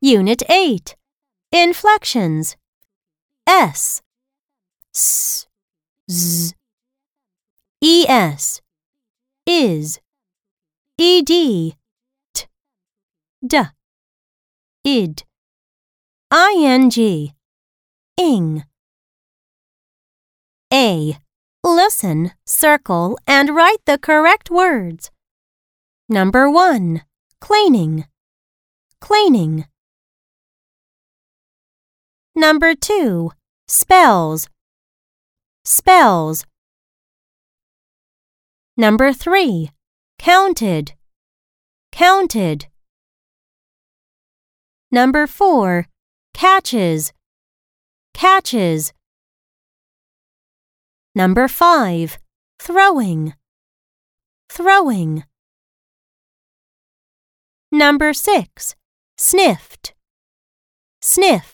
Unit 8 Inflections. S. S. Z. ES is. ED T. D. Id. Ing ing. A. Listen, circle, and write the correct words. Number 1 Cleaning. Cleaning. Number 2 Spells. Spells. Number 3 Counted. Counted. Number 4 Catches. Catches. Number 5 Throwing. Throwing Number 6 Sniffed. Sniffed